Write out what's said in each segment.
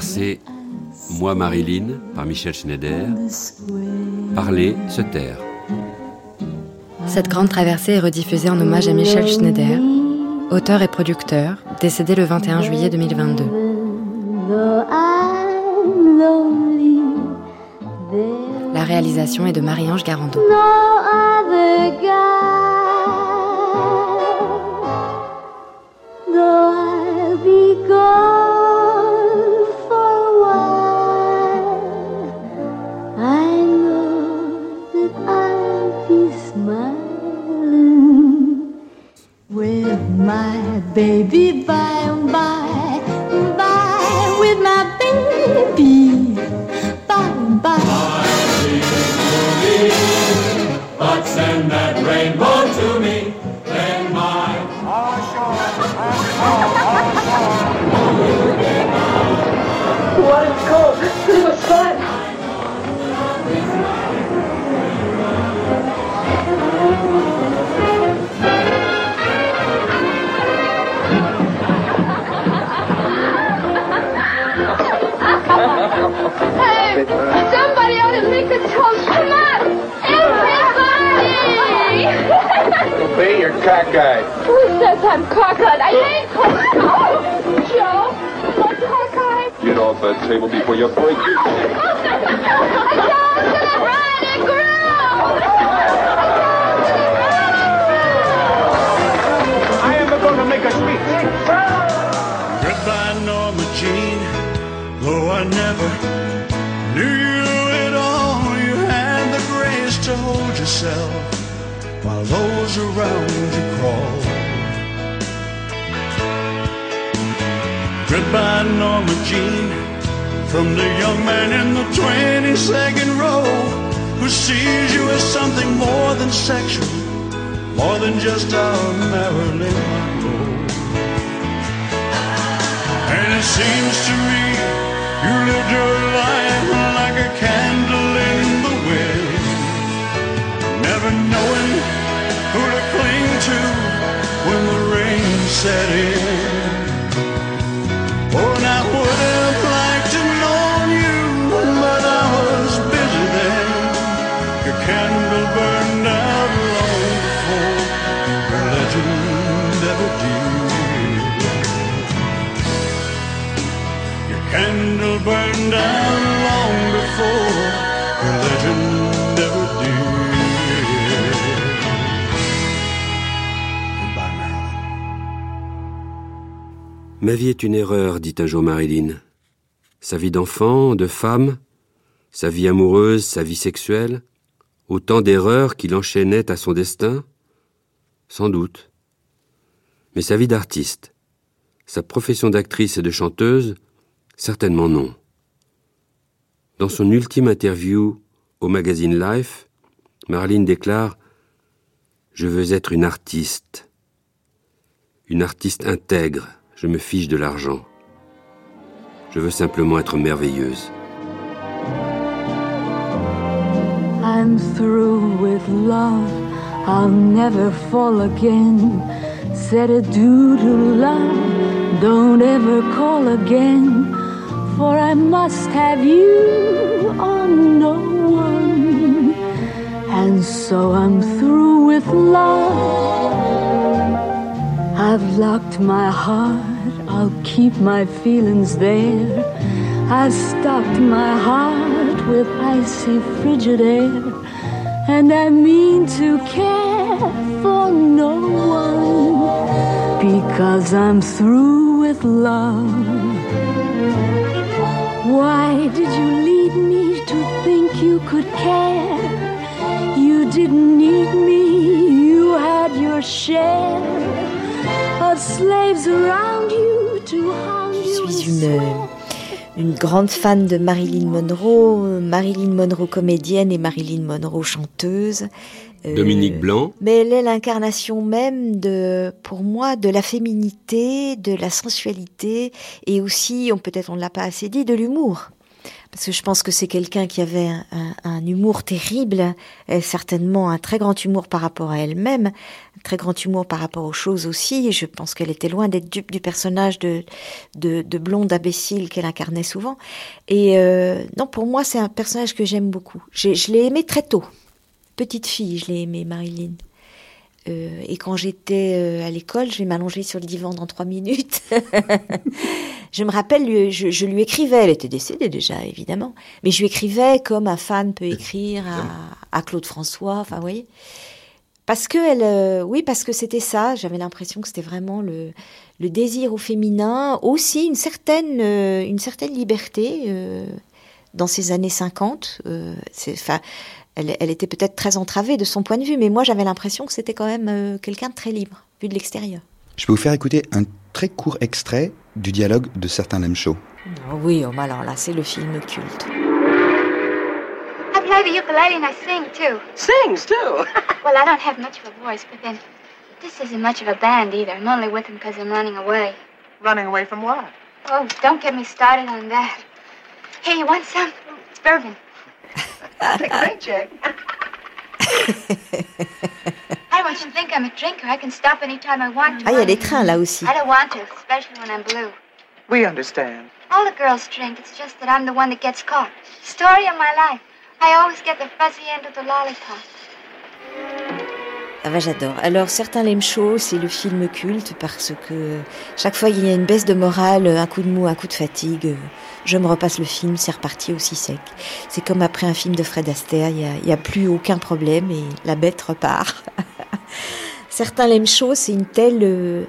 traversée, Moi Marilyn, par Michel Schneider. Parler, se taire. Cette grande traversée est rediffusée en hommage à Michel Schneider, auteur et producteur, décédé le 21 juillet 2022. Though I'm lonely, there's La réalisation est de Marie-Ange Garando. Get off that table before you break I am going to make a speech. Goodbye, Norma Jean. Though I never knew you at all, you had the grace to hold yourself while those around you crawled. Goodbye, Norma Jean. From the young man in the 22nd row who sees you as something more than sexual, more than just a Marilyn Monroe. And it seems to me you lived your life like a candle in the wind, never knowing who to cling to when the rain set in. Oh, Ma vie est une erreur, dit un jour Marilyn. Sa vie d'enfant, de femme, sa vie amoureuse, sa vie sexuelle, autant d'erreurs qu'il enchaînait à son destin Sans doute. Mais sa vie d'artiste, sa profession d'actrice et de chanteuse, certainement non. Dans son ultime interview au magazine Life, Marilyn déclare Je veux être une artiste. Une artiste intègre, je me fiche de l'argent. Je veux simplement être merveilleuse. I'm through with love. I'll never fall again. Said adieu to love. Don't ever call again. For I must have you on no one. And so I'm through with love. I've locked my heart. I'll keep my feelings there. I've stocked my heart with icy frigid air. And I mean to care for no one because I'm through with love. Why did you lead me to think you could care? You didn't need me, you had your share of slaves around you to you. Je suis une, une grande fan de Marilyn Monroe, Marilyn Monroe comédienne et Marilyn Monroe chanteuse. Euh, Dominique Blanc. Mais elle est l'incarnation même de, pour moi, de la féminité, de la sensualité et aussi, on peut-être on ne l'a pas assez dit, de l'humour. Parce que je pense que c'est quelqu'un qui avait un, un, un, humour terrible, et certainement un très grand humour par rapport à elle-même, un très grand humour par rapport aux choses aussi. Et je pense qu'elle était loin d'être dupe du personnage de, de, de blonde imbécile qu'elle incarnait souvent. Et euh, non, pour moi, c'est un personnage que j'aime beaucoup. Je l'ai aimé très tôt petite fille, je l'ai aimée, Marilyn. Euh, et quand j'étais euh, à l'école, je vais m'allonger sur le divan dans trois minutes. je me rappelle, je, je, lui écrivais, elle était décédée déjà, évidemment, mais je lui écrivais comme un fan peut écrire à, à Claude François, enfin, vous voyez. Parce que elle, euh, oui, parce que c'était ça. J'avais l'impression que c'était vraiment le, le désir au féminin, aussi une certaine, une certaine liberté dans ces années 50. c'est, enfin, elle, elle était peut-être très entravée de son point de vue, mais moi j'avais l'impression que c'était quand même euh, quelqu'un de très libre, vu de l'extérieur. Je peux vous faire écouter un très court extrait du dialogue de certains Lem Show. Oh oui, oh, alors là, c'est le film culte. I play the ukulele? And I sing too. Sings too? well, I don't have much of a voice, but then this isn't much of a band either. I'm only with them because I'm running away. Running away from what? Oh, don't get me started on that. Hey, you want some? It's bourbon. Take a check. I want you to think I'm a drinker. I can stop anytime I want to. Ah, il y a des trains là aussi. I don't want to, especially when I'm blue. We understand. All the girls drink. It's just that I'm the one that gets caught. Story of my life. I always get the fuzzy end of the lollipop. Ah bah j'adore. Alors certains l'aiment chaud, c'est le film culte parce que chaque fois il y a une baisse de morale, un coup de mou, un coup de fatigue, je me repasse le film, c'est reparti aussi sec. C'est comme après un film de Fred Astaire, il n'y a, plus aucun problème et la bête repart. certains l'aiment chaud, c'est une telle... Euh,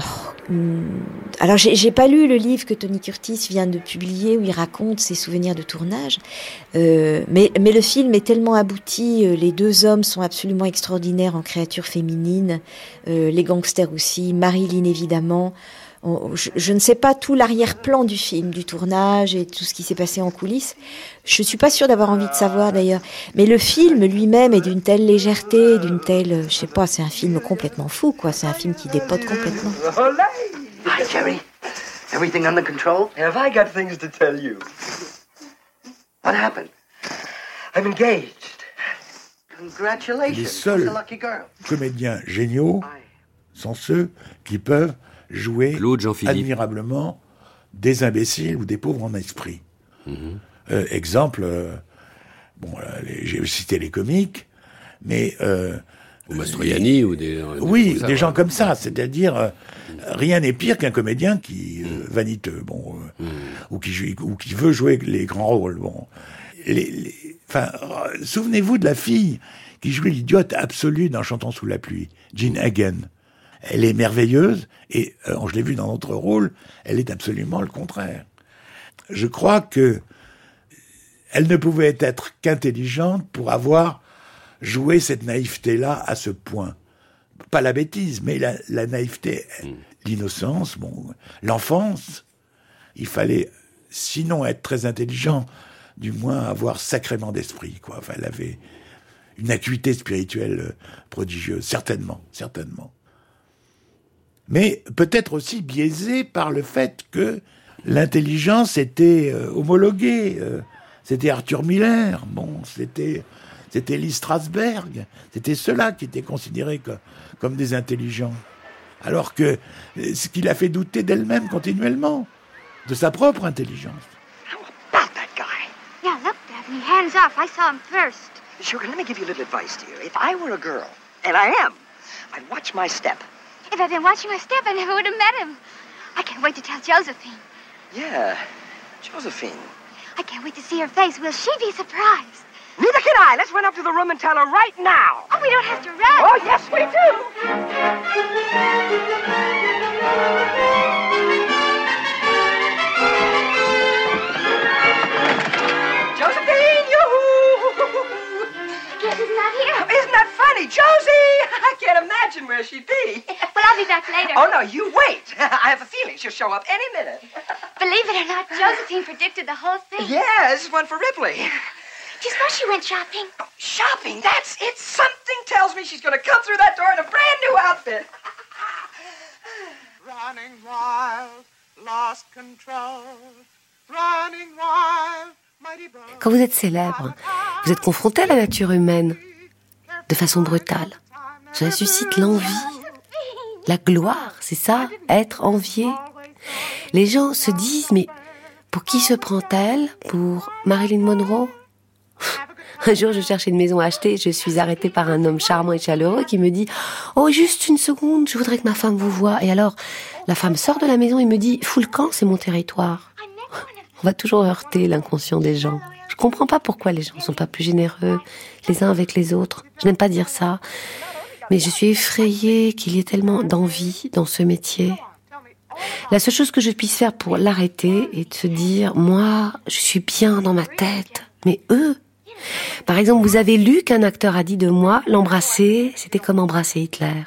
oh, alors j'ai pas lu le livre que Tony Curtis vient de publier où il raconte ses souvenirs de tournage, euh, mais, mais le film est tellement abouti, euh, les deux hommes sont absolument extraordinaires en créatures féminines, euh, les gangsters aussi, Marilyn évidemment. On, je, je, ne sais pas tout l'arrière-plan du film, du tournage et tout ce qui s'est passé en coulisses. Je suis pas sûre d'avoir envie de savoir d'ailleurs. Mais le film lui-même est d'une telle légèreté, d'une telle, je sais pas, c'est un film complètement fou, quoi. C'est un film qui dépote complètement. Hi, Jerry. Everything under control? Have I got things to tell you? What happened? I'm engaged. Congratulations. Les seuls comédiens géniaux sont ceux qui peuvent jouer admirablement des imbéciles ou des pauvres en esprit. -hmm. euh, exemple, euh, bon, j'ai cité les comiques, mais euh, ou Mastroianni ou des oui des, des gens comme ça, c'est-à-dire euh, rien n'est pire qu'un comédien qui euh, vaniteux, bon, mm. ou qui joue, ou qui veut jouer les grands rôles, bon. Les, les, enfin, souvenez-vous de la fille qui jouait l'idiote absolue dans Chantons sous la pluie, Jean Hagen. Elle est merveilleuse et euh, je l'ai vu dans notre rôle, elle est absolument le contraire. Je crois que elle ne pouvait être qu'intelligente pour avoir joué cette naïveté-là à ce point. Pas la bêtise, mais la, la naïveté, mm. l'innocence, bon, l'enfance. Il fallait, sinon être très intelligent, du moins avoir sacrément d'esprit, quoi. Enfin, elle avait une acuité spirituelle prodigieuse, certainement, certainement mais peut-être aussi biaisé par le fait que l'intelligence était euh, homologuée. Euh, c'était Arthur Miller, bon, c'était c'était Lee Strasberg, c'était ceux-là qui étaient considérés comme, comme des intelligents. Alors que ce qui l'a fait douter d'elle-même continuellement, de sa propre intelligence. How about that guy? Yeah, look, Daphne, hands off. I saw him first. Sugar, let me give you a little advice, dear. If I were a girl, and I am, I'd watch my step. If I'd been watching my step, I never would have met him. I can't wait to tell Josephine. Yeah, Josephine. I can't wait to see her face. Will she be surprised? Neither can I. Let's run up to the room and tell her right now. Oh, we don't have to run. Oh, yes, we do. Isn't that funny? Josie! I can't imagine where she'd be. Well, I'll be back later. Oh, no, you wait. I have a feeling she'll show up any minute. Believe it or not, Josephine predicted the whole thing. Yeah, this is one for Ripley. Do you suppose she went shopping? Oh, Shopping, that's it. Something tells me she's going to come through that door in a brand new outfit. Running wild, lost control. Running wild, mighty boy. Quand vous êtes célèbre, vous êtes confronté à la nature humaine de façon brutale. Cela suscite l'envie, la gloire, c'est ça, être envié. Les gens se disent, mais pour qui se prend-elle Pour Marilyn Monroe Un jour, je cherchais une maison à acheter, je suis arrêtée par un homme charmant et chaleureux qui me dit Oh, juste une seconde, je voudrais que ma femme vous voie. Et alors, la femme sort de la maison et me dit Fous le camp, c'est mon territoire? On va toujours heurter l'inconscient des gens. Je comprends pas pourquoi les gens sont pas plus généreux les uns avec les autres. Je n'aime pas dire ça, mais je suis effrayée qu'il y ait tellement d'envie dans ce métier. La seule chose que je puisse faire pour l'arrêter est de se dire, moi, je suis bien dans ma tête, mais eux, par exemple, vous avez lu qu'un acteur a dit de moi, l'embrasser, c'était comme embrasser Hitler.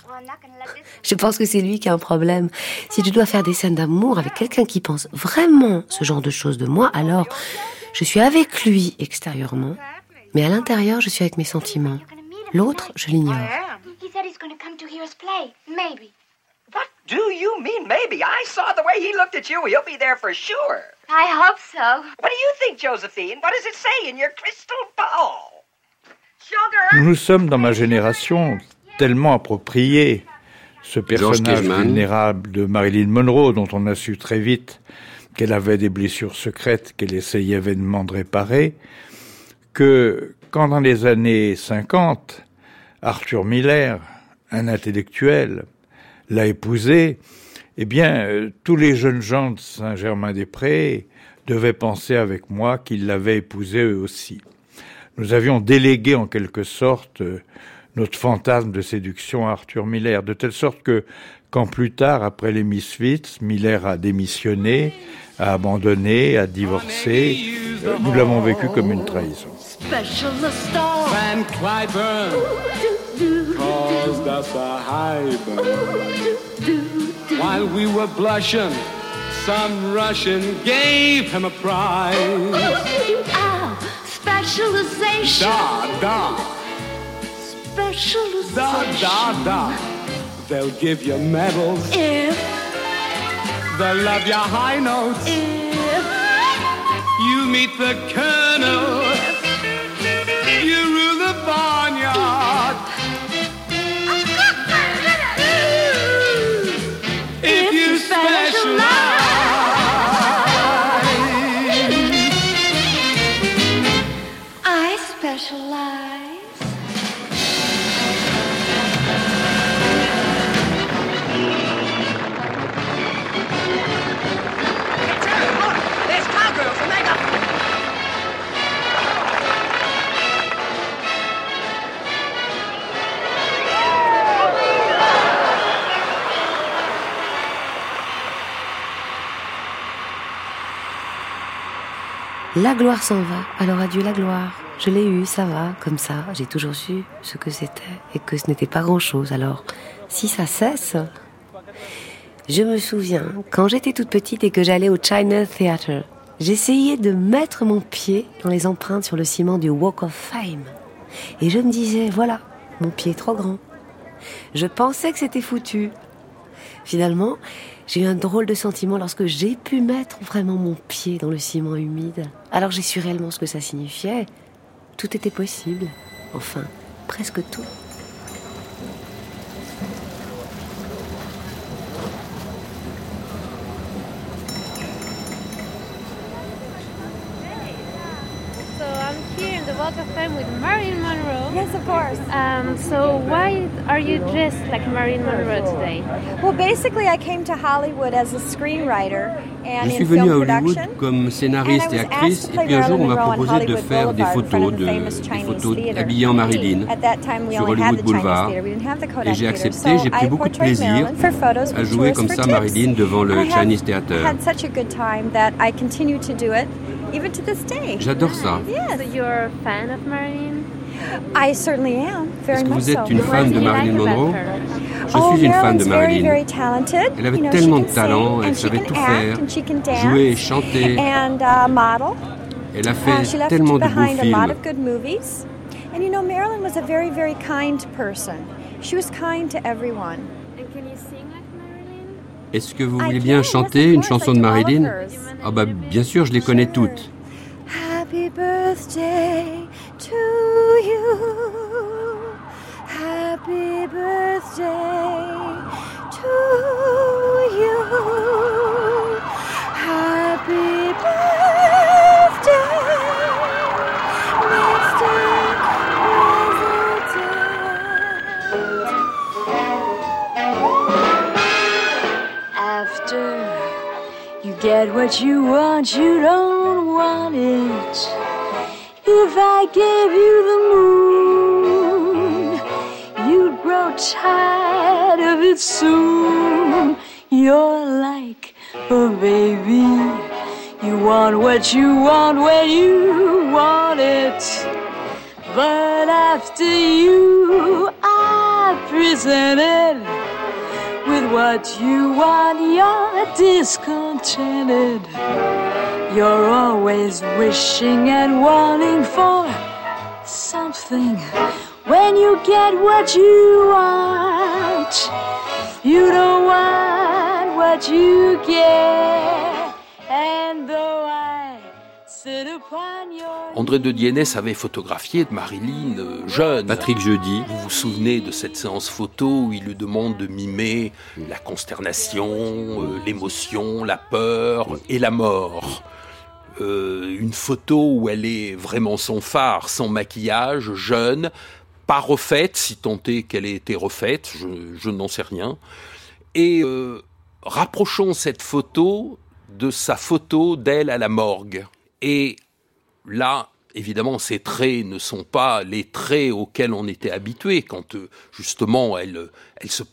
Je pense que c'est lui qui a un problème. Si je dois faire des scènes d'amour avec quelqu'un qui pense vraiment ce genre de choses de moi, alors je suis avec lui extérieurement, mais à l'intérieur, je suis avec mes sentiments. L'autre, je l'ignore. He said he's going to come to hear us play. Maybe. What do you mean, maybe? I saw the way he looked at you. He'll be there for sure. I hope so. What do you think, Josephine? What does it say in your crystal ball? Sugar! Nous nous sommes, dans ma génération, tellement appropriés ce personnage vulnérable de Marilyn Monroe, dont on a su très vite qu'elle avait des blessures secrètes qu'elle essayait vainement de réparer, que quand dans les années 50, Arthur Miller, un intellectuel, l'a épousée, eh bien, euh, tous les jeunes gens de Saint-Germain-des-Prés devaient penser avec moi qu'ils l'avaient épousée eux aussi. Nous avions délégué en quelque sorte euh, notre fantasme de séduction à Arthur Miller, de telle sorte que quand plus tard, après les Misfits, Miller a démissionné, a abandonné, a divorcé, nous l'avons vécu comme une trahison. While we were blushing, some Russian gave him a prize. Ow, specialization. Da, da, Specialization. da, da, da. They'll give you medals. If, They'll love your high notes. if, You meet the colonel. La gloire s'en va, alors adieu la gloire. Je l'ai eue, ça va, comme ça, j'ai toujours su ce que c'était et que ce n'était pas grand-chose. Alors, si ça cesse... Je me souviens, quand j'étais toute petite et que j'allais au China Theatre, j'essayais de mettre mon pied dans les empreintes sur le ciment du Walk of Fame. Et je me disais, voilà, mon pied est trop grand. Je pensais que c'était foutu. Finalement, j'ai eu un drôle de sentiment lorsque j'ai pu mettre vraiment mon pied dans le ciment humide. Alors j'ai su réellement ce que ça signifiait. Tout était possible. Enfin, presque tout. So I'm here in the with course. Um, so why are you dressed like Marilyn Monroe today? Well, basically, I came to Hollywood as a screenwriter and Je suis in venue à film Hollywood production. comme scénariste et actrice, et puis un jour on m'a proposé de faire des photos, de, des photos habillées en Marilyn At that time, we sur only had Hollywood the Chinese Boulevard. theater. We didn't have the Kodak Et j'ai theater. accepté, So j'ai pris I beaucoup de portrayed plaisir Marilyn for photos à with jouer comme ça. Marilyn devant le Chinese Theater. had such a good time that I continue to do it, even to this day. J'adore ça. Yes. So you're a fan of Marilyn? I certainly am, very Est-ce que much vous êtes so. une fan de Marilyn Monroe Je Oh, suis une fan de Marilyn. very talented. Elle avait tellement she de can talent, sing, elle and she savait can tout faire, and she can dance, jouer, chanter. and uh, model. Elle a Uh, fait she left tellement de beaux behind a lot films. of good movies. And you know, Marilyn was a very, very kind person. She was kind to everyone. And can you sing like Marilyn? Est-ce que vous voulez bien chanter une chanson de Marilyn? Ah bah bien sûr, je les connais toutes. Happy birthday to you. Happy birthday to you. Happy birthday, Mr. After you get what you want, you don't want it. If I gave you the moon, you'd grow tired of it soon. You're like a baby. You want what you want when you want it. But after you are presented what you want, you're discontented. You're always wishing and wanting for something. When you get what you want, you don't want what you get. André de Dienès avait photographié Marilyn euh, jeune. Patrick Jeudi. Vous vous souvenez de cette séance photo où il lui demande de mimer la consternation, euh, l'émotion, la peur et la mort. Euh, une photo où elle est vraiment son phare, sans maquillage, jeune, pas refaite, si tant est qu'elle ait été refaite, je, je n'en sais rien. Et euh, rapprochons cette photo de sa photo d'elle à la morgue. Et là, évidemment, ces traits ne sont pas les traits auxquels on était habitué quand euh, justement elle, se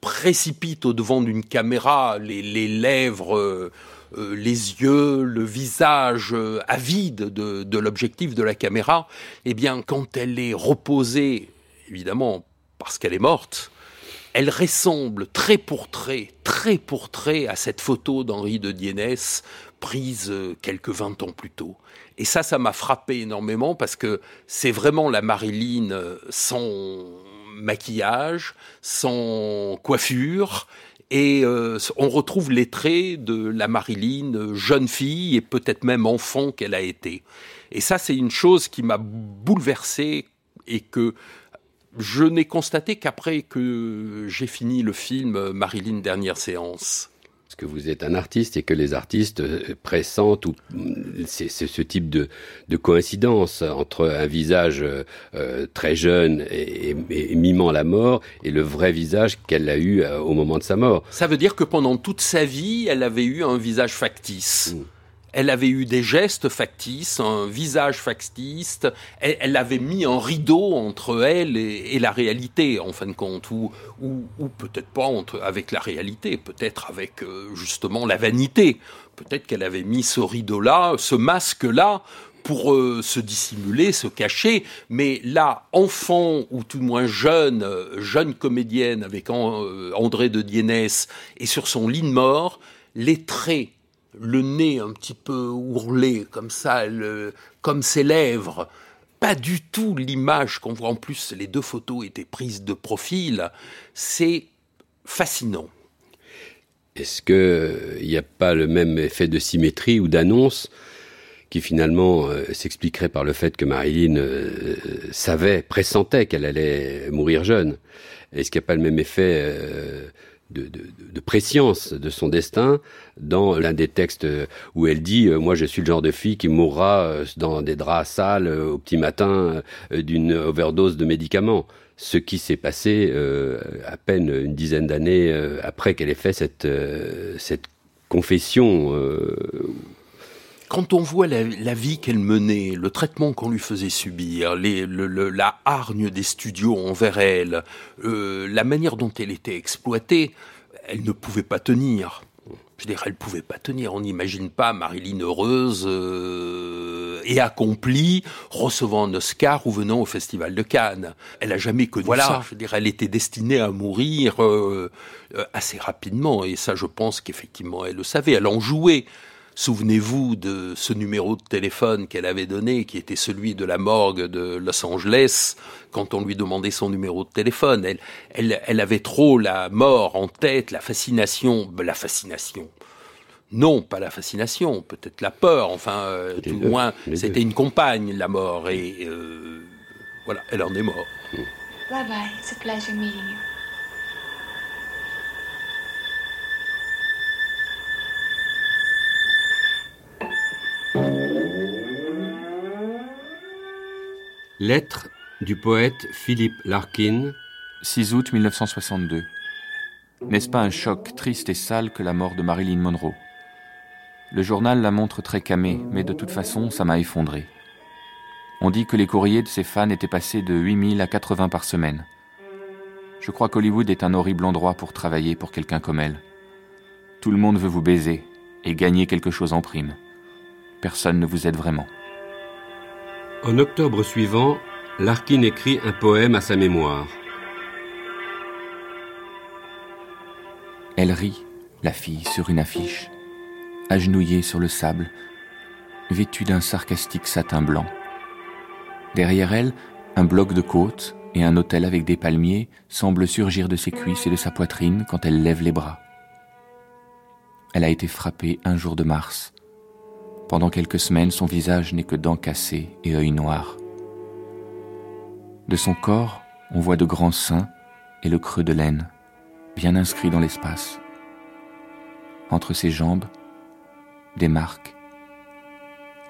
précipite au devant d'une caméra, les, lèvres, euh, euh, les yeux, le visage avide de, l'objectif de la caméra. Eh bien, quand elle est reposée, évidemment, parce qu'elle est morte, elle ressemble trait pour trait, trait pour trait à cette photo d'Henri de Dienès prise quelques 20 ans plus tôt. Et ça, ça m'a frappé énormément parce que c'est vraiment la Marilyn euh, sans maquillage, sans coiffure, et euh, on retrouve les traits de la Marilyn euh, jeune fille et peut-être même enfant qu'elle a été. Et ça, c'est une chose qui m'a bouleversé et que je n'ai constaté qu'après que j'ai fini le film Marilyn Dernière séance. Parce que vous êtes un artiste et que les artistes euh, pressentent ou c'est c'est ce type de, de coïncidence entre un visage euh, euh, très jeune et, et- et mimant la mort et le vrai visage qu'elle a eu au moment de sa mort. Ça veut dire que pendant toute sa vie, elle avait eu un visage factice. Elle avait eu des gestes factices, un visage factice. Elle, avait mis un rideau entre elle et, la réalité, en fin de compte, ou, ou, ou peut-être pas entre, avec la réalité, peut-être avec euh, justement la vanité. Peut-être qu'elle avait mis ce rideau-là, ce masque-là, pour euh, se dissimuler, se cacher. Mais là, enfant ou tout de moins jeune, euh, jeune comédienne avec euh, André de Dienès et sur son lit de mort, les traits, le nez un petit peu ourlé comme ça, comme ses lèvres, pas du tout l'image qu'on voit en plus. Les deux photos étaient prises de profil. C'est fascinant. Est-ce que il n'y a pas le même effet de symétrie ou d'annonce qui finalement euh, s'expliquerait par le fait que Marilyn euh, savait, pressentait qu'elle allait mourir jeune? Est-ce qu'il n'y a pas le même effet euh, de, de, de préscience de son destin dans l'un des textes où elle dit euh, Moi, je suis le genre de fille qui mourra euh, dans des draps sales euh, au petit matin d'une overdose de médicaments. Ce qui s'est passé à peine une dizaine d'années après qu'elle ait fait cette, cette confession quand on voit la, vie qu'elle menait, le traitement qu'on lui faisait subir, les, le, la hargne des studios envers elle, euh, la manière dont elle était exploitée, elle ne pouvait pas tenir. Je dirais, elle pouvait pas tenir. On n'imagine pas Marilyn heureuse euh, et accomplie, recevant un Oscar ou venant au Festival de Cannes. Elle a jamais connu voilà, ça. Je dirais, elle était destinée à mourir euh, assez rapidement. Et ça, je pense qu'effectivement, elle le savait. Elle en jouait. Souvenez-vous de ce numéro de téléphone qu'elle avait donné, qui était celui de la morgue de Los Angeles, quand on lui demandait son numéro de téléphone. Elle, elle, elle avait trop la mort en tête, la fascination, ben, la fascination. Non, pas la fascination, peut-être la peur. Enfin, euh, tout au moins, c'était une compagne, la mort, et euh, voilà, elle en est morte. Bye bye, it's a pleasure meeting you. Lettre du poète Philippe Larkin. 6 août 1962. N'est-ce pas un choc triste et sale que la mort de Marilyn Monroe? Le journal la montre très camée, mais de toute façon, ça m'a effondré. On dit que les courriers de ses fans étaient passés de 8000 à 80 par semaine. Je crois qu'Hollywood est un horrible endroit pour travailler pour quelqu'un comme elle. Tout le monde veut vous baiser et gagner quelque chose en prime. Personne ne vous aide vraiment. En octobre suivant, Larkin écrit un poème à sa mémoire. Elle rit, la fille, sur une affiche, agenouillée sur le sable, vêtue d'un sarcastique satin blanc. Derrière elle, un bloc de côte et un hôtel avec des palmiers semblent surgir de ses cuisses et de sa poitrine quand elle lève les bras. Elle a été frappée un jour de mars, pendant quelques semaines, son visage n'est que dents cassées et œils noirs. De son corps, on voit de grands seins et le creux de laine, bien inscrit dans l'espace. Entre ses jambes, des marques.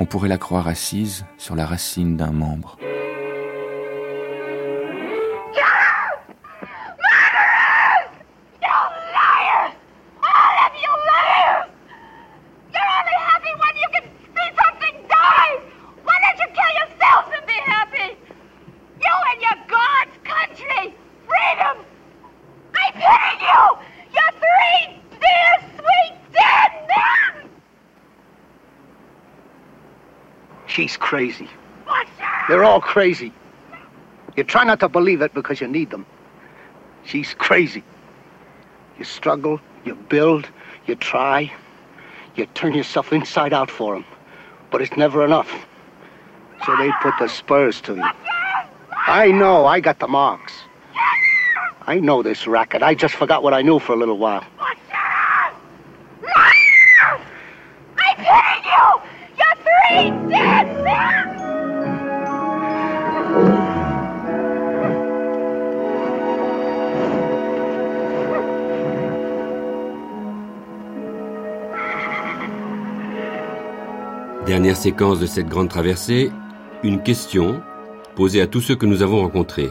On pourrait la croire assise sur la racine d'un membre. She's crazy. They're all crazy. You try not to believe it because you need them. She's crazy. You struggle, you build, you try, you turn yourself inside out for them. But it's never enough. So they put the spurs to you. I know, I got the marks. I know this racket. I just forgot what I knew for a little while. Séquence de cette grande traversée, une question posée à tous ceux que nous avons rencontrés.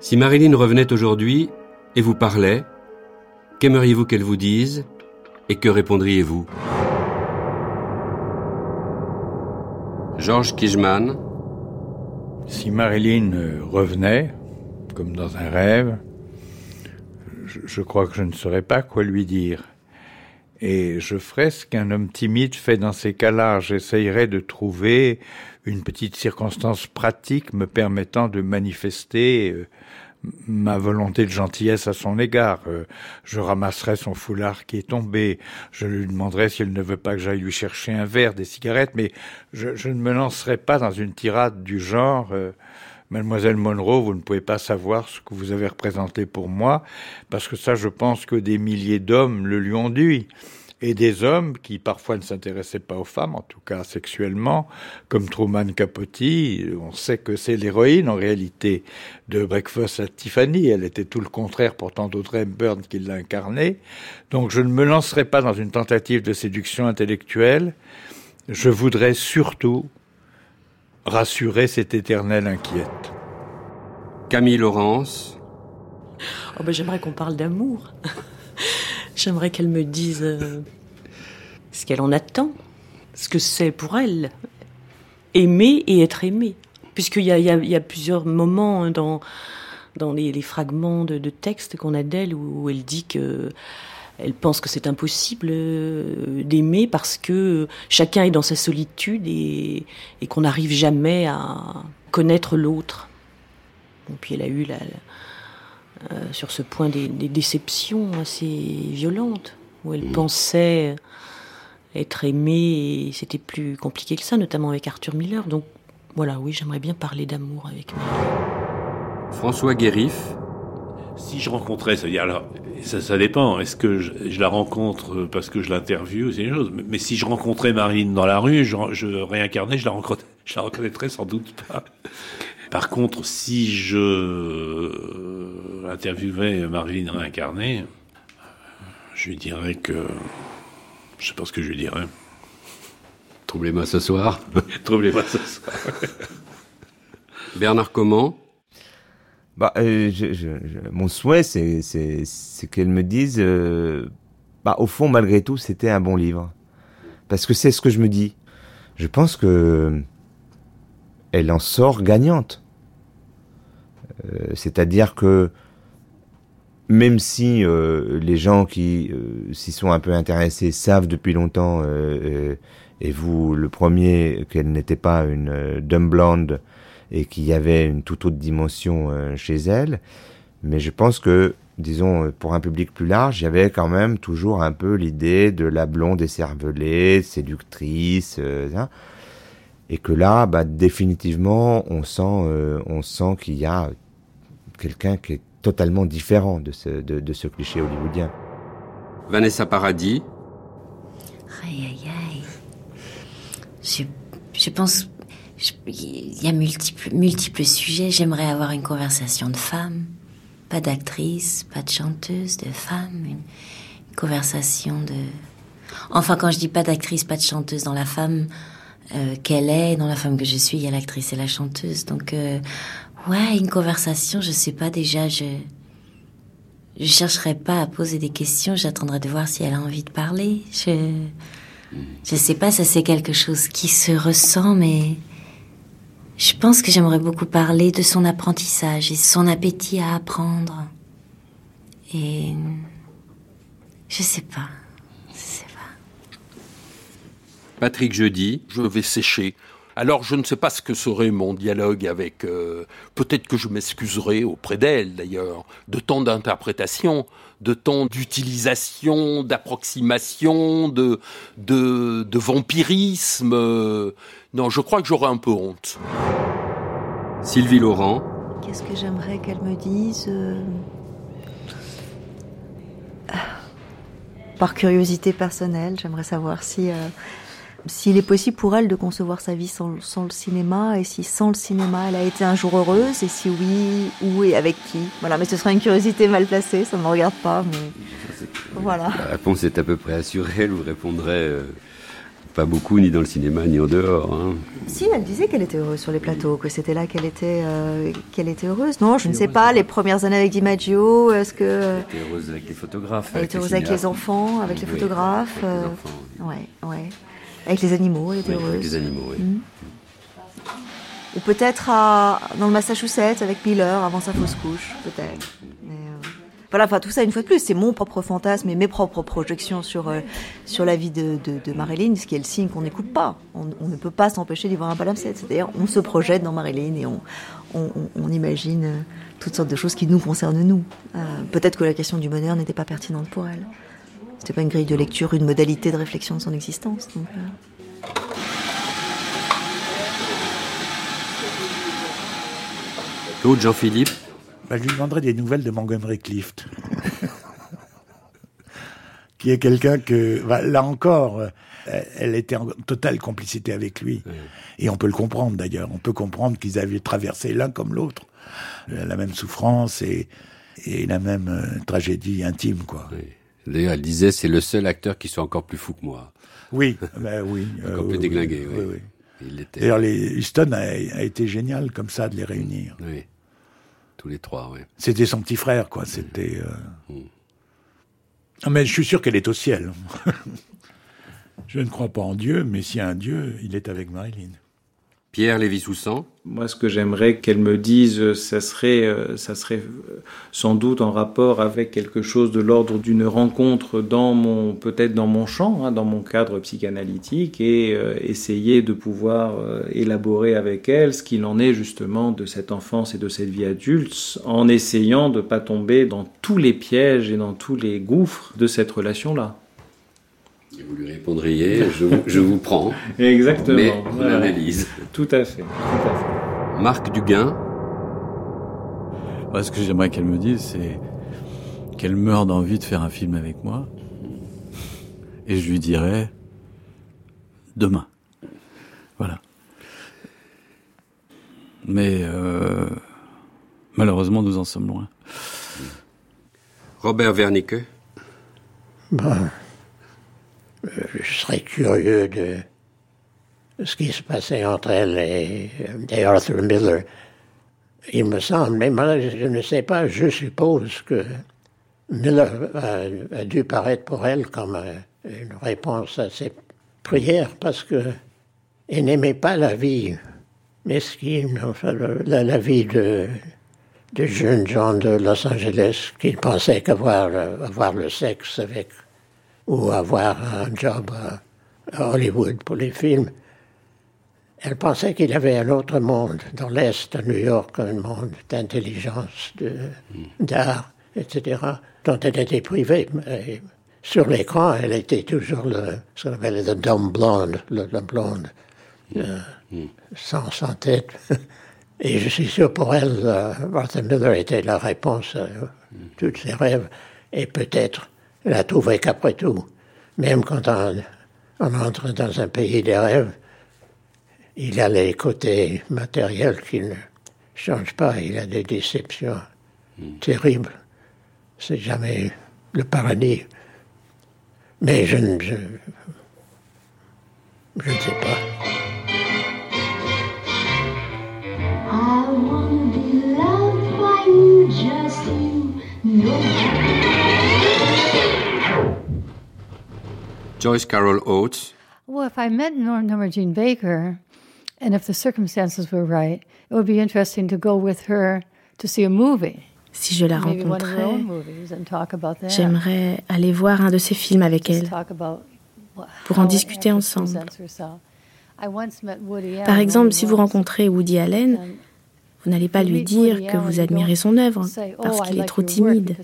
Si Marilyn revenait aujourd'hui et vous parlait, qu'aimeriez-vous qu'elle vous dise et que répondriez-vous? Georges Kijman. Si Marilyn euh, revenait, comme dans un rêve, je, crois que je ne saurais pas quoi lui dire. Et je ferais ce qu'un homme timide fait dans ces cas-là. J'essayerais de trouver une petite circonstance pratique me permettant de manifester euh, ma volonté de gentillesse à son égard. Euh, je ramasserai son foulard qui est tombé. Je lui demanderai si elle ne veut pas que j'aille lui chercher un verre, des cigarettes, mais je, ne me lancerai pas dans une tirade du genre euh, Mademoiselle Monroe, vous ne pouvez pas savoir ce que vous avez représenté pour moi, parce que ça, je pense que des milliers d'hommes le lui ont dit. et des hommes qui parfois ne s'intéressaient pas aux femmes, en tout cas sexuellement, comme Truman Capote. On sait que c'est l'héroïne en réalité de Breakfast at Tiffany. Elle était tout le contraire pourtant d'Audrey Hepburn qui l'a incarnée. Donc je ne me lancerai pas dans une tentative de séduction intellectuelle. Je voudrais surtout rassurer cette éternelle inquiète. Camille Laurence. Oh ben, J'aimerais qu'on parle d'amour. J'aimerais qu'elle me dise euh, ce qu'elle en attend, ce que c'est pour elle. Aimer et être aimé. Puisqu'il y y, a, il y a plusieurs moments dans, dans les, les fragments de, de texte qu'on a d'elle où elle dit que elle pense que c'est impossible euh, d'aimer parce que chacun est dans sa solitude et, et qu'on n'arrive jamais à connaître l'autre. Bon, puis elle a eu la, la- euh, sur ce point des, des déceptions assez violentes où elle pensait être aimée et c'était plus compliqué que ça, notamment avec Arthur Miller. Donc voilà, oui, j'aimerais bien parler d'amour avec Mary. François Guérif. Si je rencontrais, c'est-à-dire, alors, ça, ça dépend. Est-ce que je, je la rencontre parce que je l'interviewe, c'est une chose. Mais, mais si je rencontrais Marine dans la rue, je, je réincarnais, je la, je la reconnaîtrais sans doute pas. Par contre, si je euh, interviewais Marine réincarnée, je lui dirais que. Je sais pas ce que je lui dirais. Troublez-moi ce soir. Troublez-moi ce soir. Bernard Comment? Bah, euh, mon souhait, c'est, qu'elle me dise, euh, bah, au fond, malgré tout, c'était un bon livre. Parce que c'est ce que je me dis. Je pense que elle en sort gagnante. Euh, c'est-à-dire que même si les gens qui s'y sont un peu intéressés savent depuis longtemps, et vous le premier, qu'elle n'était pas une dumb blonde et qu'il y avait une toute autre dimension euh, chez elle, mais je pense que, disons, euh, pour un public plus large, il y avait quand même toujours un peu l'idée de la blonde écervelée, séductrice, euh, hein. et que là, bah, définitivement, on sent, euh, on sent qu'il y a quelqu'un qui est totalement différent de ce, de, de ce cliché hollywoodien. Vanessa Paradis. Aïe, aïe, aïe. Je, je pense. Il y a multiples, sujets. J'aimerais avoir une conversation de femme. Pas d'actrice, pas de chanteuse, de femme. Une, une conversation de. Enfin, quand je dis pas d'actrice, pas de chanteuse dans la femme euh, qu'elle est, dans la femme que je suis, il y a l'actrice et la chanteuse. Donc, euh, ouais, une conversation, je sais pas déjà, je. Je chercherai pas à poser des questions, j'attendrai de voir si elle a envie de parler. Je. Je sais pas, ça c'est quelque chose qui se ressent, mais je pense que j'aimerais beaucoup parler de son apprentissage et son appétit à apprendre. Et je sais pas. Patrick Jeudi. Je vais sécher. Alors je ne sais pas ce que serait mon dialogue avec... euh, Peut-être que je m'excuserai auprès d'elle d'ailleurs, de tant d'interprétation, de tant d'utilisation, d'approximation, de, de, de vampirisme. Non, je crois que j'aurai un peu honte. Sylvie Laurent. Qu'est-ce que j'aimerais qu'elle me dise euh, Par curiosité personnelle, j'aimerais savoir si euh, s'il est possible pour elle de concevoir sa vie sans, sans le cinéma et si sans le cinéma elle a été un jour heureuse et si oui, où et avec qui? Voilà, mais ce serait une curiosité mal placée, ça ne me regarde pas, mais voilà. La réponse est à peu près assurée. Elle vous répondrait euh, pas beaucoup, ni dans le cinéma, ni en dehors. hein. Si, elle disait qu'elle était heureuse sur les plateaux, que c'était là qu'elle était, euh, qu'elle était heureuse. Non, je ne sais pas, les premières années avec DiMaggio, est-ce que... Elle était heureuse avec les photographes. Elle était heureuse avec les enfants, avec les Oui, photographes. avec les euh, enfants, ouais, ouais. Avec les animaux, elle était Oui, avec heureuse. les animaux, oui. Mhm. Ou peut-être à- dans le Massachusetts avec Miller avant sa fausse couche, peut-être. Euh, Voilà, enfin tout ça une fois de plus, c'est mon propre fantasme et mes propres projections sur euh, sur la vie de, de, de Marilyn, ce qui est le signe qu'on n'écoute pas. On, on ne peut pas s'empêcher d'y voir un palimpseste. C'est-à-dire, on se projette dans Marilyn et on on, imagine euh, toutes sortes de choses qui nous concernent nous. Euh, Peut-être que la question du bonheur n'était pas pertinente pour elle. C'était pas une grille de lecture, une modalité de réflexion de son existence. Donc, euh, Claude Jean-Philippe. Bah, je lui demanderai des nouvelles de Montgomery Clift. qui est quelqu'un que, bah, là encore, euh, elle était en totale complicité avec lui. Et on peut le comprendre d'ailleurs. On peut comprendre qu'ils avaient traversé l'un comme l'autre euh, la même souffrance et, et la même euh, tragédie intime, quoi. D'ailleurs, elle disait c'est le seul acteur qui soit encore plus fou que moi. Oui, ben oui. Encore euh, plus oui, déglingué, oui. Il l'était. D'ailleurs, les Houston a, a été génial comme ça de les réunir. Oui. Tous les trois, oui. C'était son petit frère, quoi. C'était. euh, Ah, Mais je suis sûr qu'elle est au ciel. je ne crois pas en Dieu, mais s'il y a un Dieu, il est avec Marilyn. Pierre Moi, ce que j'aimerais qu'elle me dise, euh, ça serait, euh, ça serait euh, sans doute en rapport avec quelque chose de l'ordre d'une rencontre dans mon, peut-être dans mon champ, hein, dans mon cadre psychanalytique, et essayer de pouvoir élaborer avec elle ce qu'il en est justement de cette enfance et de cette vie adulte, en essayant de pas tomber dans tous les pièges et dans tous les gouffres de cette relation-là. Et vous lui répondriez je, vous- je vous prends. Exactement. Mais on Voilà. analyse. Tout à fait. Tout à fait. Marc Duguin Moi, ce que j'aimerais qu'elle me dise, c'est qu'elle meurt d'envie de faire un film avec moi. Et je lui dirais demain. Voilà. Mais euh, malheureusement, nous en sommes loin. Robert Wernicke Bon. Euh, Je serais curieux de ce qui se passait entre elle et, et Arthur Miller. Il me semble, mais moi, je ne sais pas, je suppose que Miller a, dû paraître pour elle comme euh, une réponse à ses prières parce que il n'aimait pas la vie mesquine, enfin, la, la vie de, de jeunes gens de Los Angeles qui pensaient qu'avoir euh, avoir le sexe avec ou avoir un job à, à Hollywood pour les films. Elle pensait qu'il y avait un autre monde dans l'Est, à New York, un monde d'intelligence, de- d'art, etc., dont elle était privée. Et sur l'écran, elle était toujours le, ce qu'on appelle le dumb blonde, le, le blonde, euh, sans, sans tête. Et je suis sûr pour elle, euh, Martha Miller était la réponse à tous ses rêves. Et peut-être, elle a trouvé qu'après tout, même quand on, on entre dans un pays des rêves, il y a les côtés matériels qui ne changent pas. Il y a des déceptions terribles. C'est jamais le paradis. Mais je ne je, je ne sais pas. I wanna be loved by you, just you. No. Joyce Carol Oates? Well, if I met Nor- Norma Jean Baker, and if the circumstances were right, it would be interesting to go with her to see a movie. Si je la Maybe one of her own rencontrais, movies and talk about that. j'aimerais aller voir un de ses films avec elle. pour en discuter ensemble. actress presents herself. I once met Woody Par exemple, si vous rencontrez Woody Allen, vous n'allez pas lui dire que vous admirez son œuvre oh, parce qu'il est trop timide.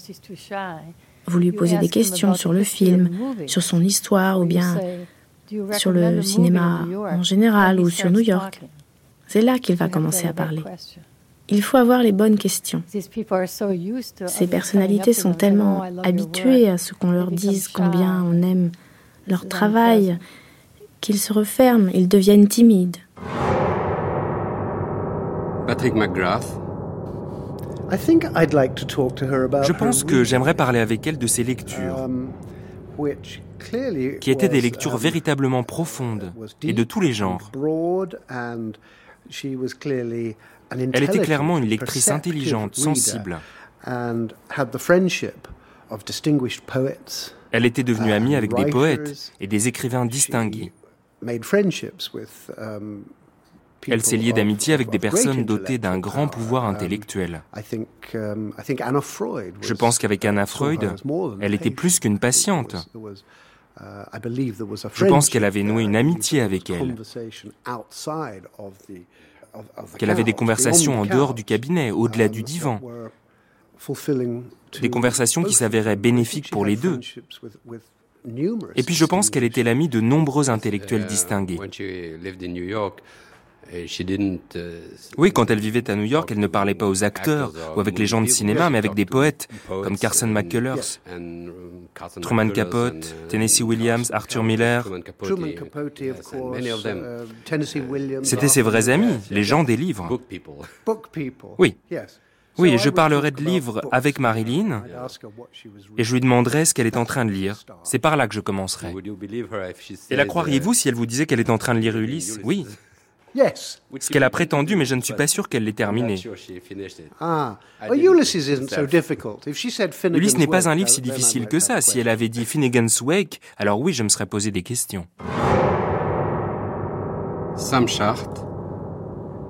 Vous lui posez des questions sur le film, sur son histoire ou bien sur le cinéma en général ou sur New York. C'est là qu'il va commencer à parler. Il faut avoir les bonnes questions. Ces personnalités sont tellement "Oh, I love your habituées work." à ce qu'on leur dise combien on aime leur travail qu'ils se referment, ils deviennent timides. Patrick McGrath I think I'd like to talk to her about Je pense que j'aimerais parler avec elle de ses lectures, um, qui étaient des lectures um, véritablement profondes et de tous les genres. Elle était clairement une lectrice intelligente, sensible. and had the friendship of distinguished poets Elle était devenue amie avec des poètes et des écrivains distingués. made friendships with um, Elle s'est liée d'amitié avec des personnes dotées d'un grand pouvoir Um, intellectuel. Um, Je pense qu'avec Anna Freud, elle était plus qu'une patiente. Uh, Je pense qu'elle avait noué une amitié avec elle, qu'elle avait des conversations en dehors du cabinet, au-delà du um, divan. Des conversations qui s'avéraient bénéfiques pour les deux. Et puis je pense qu'elle était l'amie de nombreux intellectuels Euh, distingués. York, Oui, quand elle vivait à New York, elle ne parlait pas aux acteurs ou avec les gens de cinéma, mais avec des poètes comme Carson McCullers, Truman Capote, Tennessee Williams, Arthur Miller. C'était ses vrais amis, les gens des livres. Oui. Oui, et je parlerai de livres avec Marilyn et je lui demanderai ce qu'elle est en train de lire. C'est par là que je commencerai. Et la croiriez-vous si elle vous disait qu'elle est en train de lire Ulysse? Oui. Ce qu'elle a prétendu, mais je ne suis pas sûr qu'elle l'ait terminé. Ah, well, Ulysses isn't so difficult. If she said Finnegan's Ulysse n'est pas un livre si difficile que ça. Si elle avait dit Finnegan's Wake, alors oui, je me serais posé des questions. Sam Chart.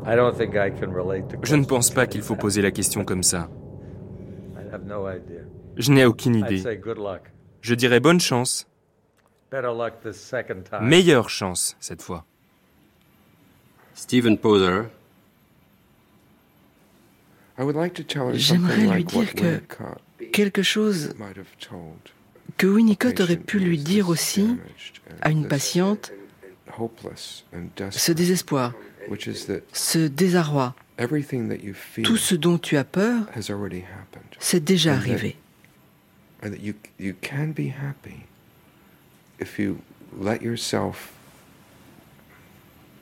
Je ne pense pas qu'il faut poser la question comme ça. I have no idea. Je n'ai aucune I'd idée. say good luck. Je dirais bonne chance. Better luck this second time. Meilleure chance cette fois. Stephen Poser. J'aimerais lui dire que quelque chose que Winnicott aurait pu lui dire aussi à une patiente, ce désespoir, ce désarroi, tout ce dont tu as peur, c'est déjà arrivé. and that you you can be happy if you let yourself love who you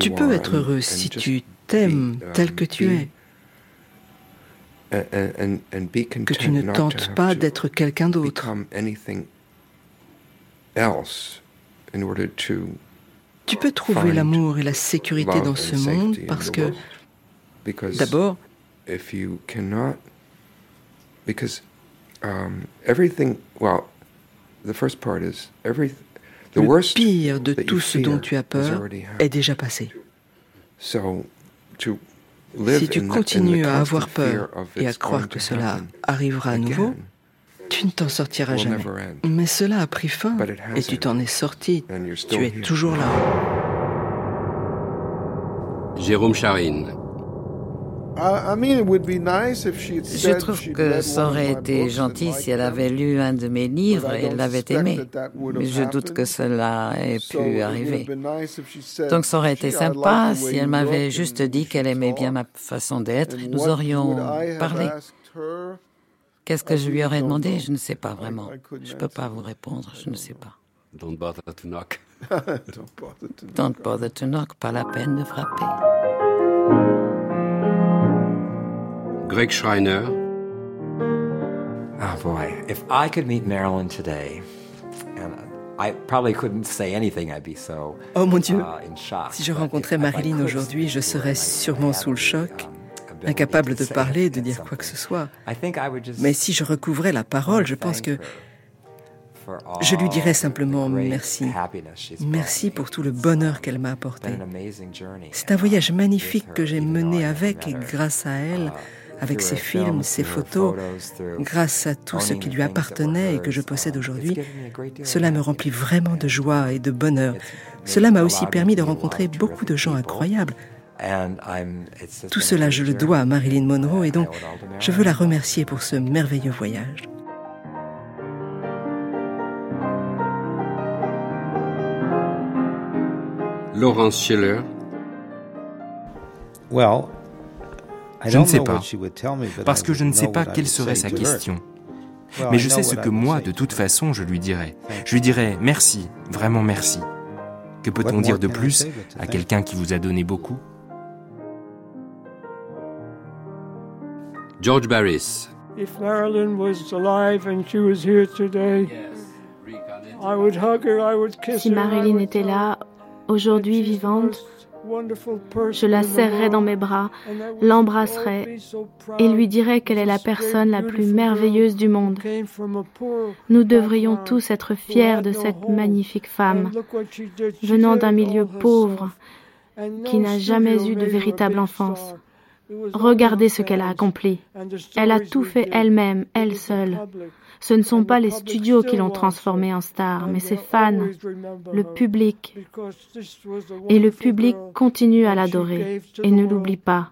Tu peux être heureux si tu t'aimes be, um, tel que tu es, que tu ne tentes pas d'être quelqu'un d'autre. Tu peux trouver l'amour et la sécurité dans ce monde parce que, d'abord, if you cannot because um, everything well the first part is every the le pire de tout ce dont tu as peur est déjà passé. Si tu continues à avoir peur et à croire que cela arrivera à nouveau, tu ne t'en sortiras jamais. Mais cela a pris fin et tu t'en es sorti. Tu es toujours là. Jérôme Charine. Je trouve que ça aurait été gentil si elle avait lu un de mes livres et l'avait aimé. Mais je doute que cela ait pu arriver. Donc ça aurait été sympa si elle m'avait juste dit qu'elle aimait bien ma façon d'être. et Nous aurions parlé. Qu'est-ce que je lui aurais demandé? Je ne sais pas vraiment. Je ne peux pas vous répondre. Je ne sais pas. Don't bother to knock. Don't bother to knock. Pas la peine de frapper. Greg Schreiner. Oh boy, if I could meet Marilyn today, and I probably couldn't say anything, I'd be so Oh mon Dieu, uh, in shock. si je rencontrais Marilyn aujourd'hui, je serais sûrement sous le choc, incapable de parler, de dire quoi que ce soit. I think I would just Mais si je recouvrais la parole, je pense que for je lui all dirais the simplement merci. happiness she's Merci pour tout le bonheur qu'elle m'a apporté. C'est un voyage magnifique que j'ai mené avec et grâce à elle, avec ses films, ses photos, grâce à tout ce qui lui appartenait et que je possède aujourd'hui, cela me remplit vraiment de joie et de bonheur. Cela m'a aussi permis de rencontrer beaucoup de gens incroyables. And I'm, it's just Tout cela, je le dois à Marilyn Monroe et donc je veux la remercier pour ce merveilleux voyage. Laurence Schiller. Well, Je ne sais pas, parce que je ne sais pas quelle serait sa question. Mais je sais ce que moi, de to toute façon, je lui dirais. Je lui dirais merci, vraiment merci. Que peut-on dire de plus à quelqu'un qui vous a donné beaucoup? George Barris. If Marilyn was alive and she was here today, I would hug her, I would kiss Si her. Marilyn était là, aujourd'hui vivante, je la serrerais dans mes bras, l'embrasserais et lui dirais qu'elle est la personne la plus merveilleuse du monde. Nous devrions tous être fiers de cette magnifique femme, venant d'un milieu pauvre, qui n'a jamais eu de véritable enfance. Regardez ce qu'elle a accompli. Elle a tout fait elle-même, elle seule. Ce ne sont pas les studios qui l'ont transformée en star, mais ses fans, le public. Et le public continue à l'adorer et ne l'oublie pas.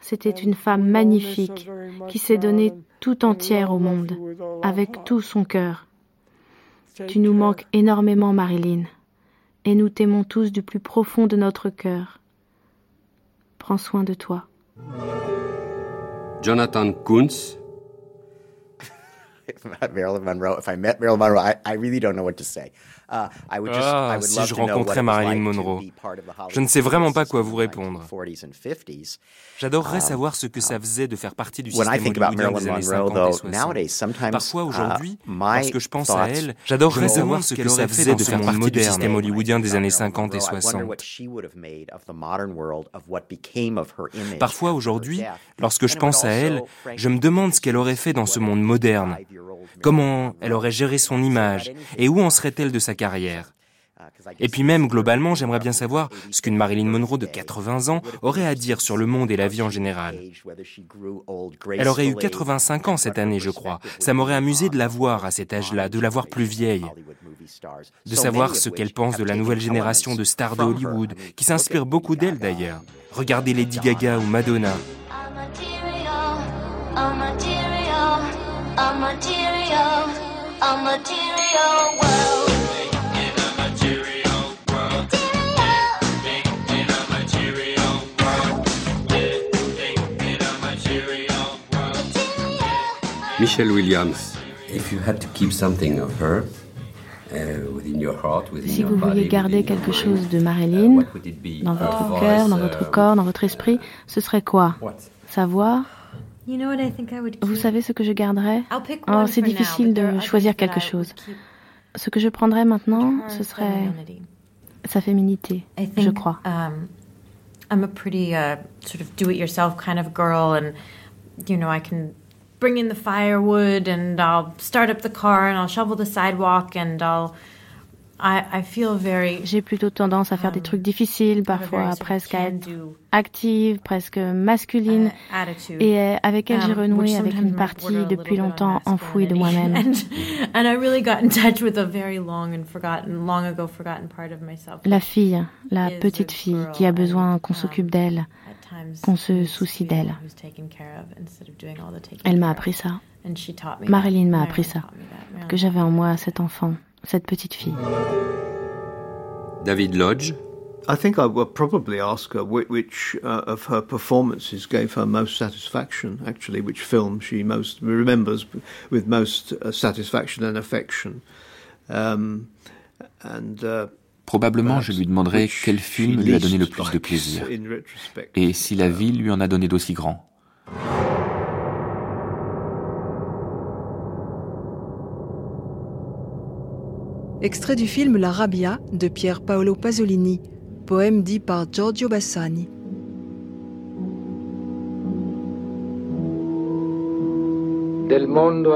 C'était une femme magnifique qui s'est donnée tout entière au monde, avec tout son cœur. Tu nous manques énormément, Marilyn. et nous t'aimons tous du plus profond de notre cœur. Prends soin de toi. Jonathan Kuntz. Marilyn Monroe, if I met Marilyn Monroe, I, I really don't know what to say. Uh, ah, si je rencontrais Marilyn Monroe, je ne sais vraiment pas quoi vous répondre. J'adorerais uh, savoir ce que ça faisait de faire partie du système hollywoodien des années 50 et 60. Parfois, uh, aujourd'hui, lorsque je pense à elle, j'adorerais savoir ce que ça faisait de faire partie du système hollywoodien des années 50 et 60. Parfois, aujourd'hui, lorsque je pense à elle, je me demande ce qu'elle aurait fait dans ce monde moderne, comment elle aurait géré son image et où en serait-elle de sa carrière. Et puis même, globalement, j'aimerais bien savoir ce qu'une Marilyn Monroe de 80 ans aurait à dire sur le monde et la vie en général. Elle aurait eu 85 ans cette année, je crois. Ça m'aurait amusé de la voir à cet âge-là, de la voir plus vieille. De savoir ce qu'elle pense de la nouvelle génération de stars de Hollywood, qui s'inspire beaucoup d'elle d'ailleurs. Regardez Lady Gaga ou Madonna. Michelle Williams. Si vous vouliez garder quelque chose de Marilyn dans votre cœur, dans votre corps, dans votre esprit, ce serait quoi? Sa voix Vous savez ce que je garderais? Oh, C'est difficile de choisir quelque chose. Ce que je prendrais maintenant, ce serait sa féminité, je crois. Um, I'm a pretty uh, sort of do-it-yourself kind of girl, and you know I can bring in the firewood and I'll start up the car and I'll shovel the sidewalk and I'll J'ai plutôt tendance à faire des um, trucs difficiles, parfois presque à être active, presque masculine, et euh, avec elle j'ai um, renoué avec une partie depuis longtemps enfouie de moi-même. La fille, la petite fille qui a besoin qu'on um, s'occupe d'elle, qu'on se soucie d'elle. Elle m'a appris ça. Marilyn m'a appris ça, que j'avais en moi cet enfant, cette petite fille. David Lodge. I think I would probably ask her which uh, of her performances gave her most satisfaction, actually, which film she most remembers with most uh, satisfaction and affection. Um, and, uh, Probablement, je lui demanderai quel film lui a donné le plus de plaisir et si la vie lui en a donné d'aussi grand. Extrait du film La Rabbia de Pier Paolo Pasolini, poème dit par Giorgio Bassani. Du monde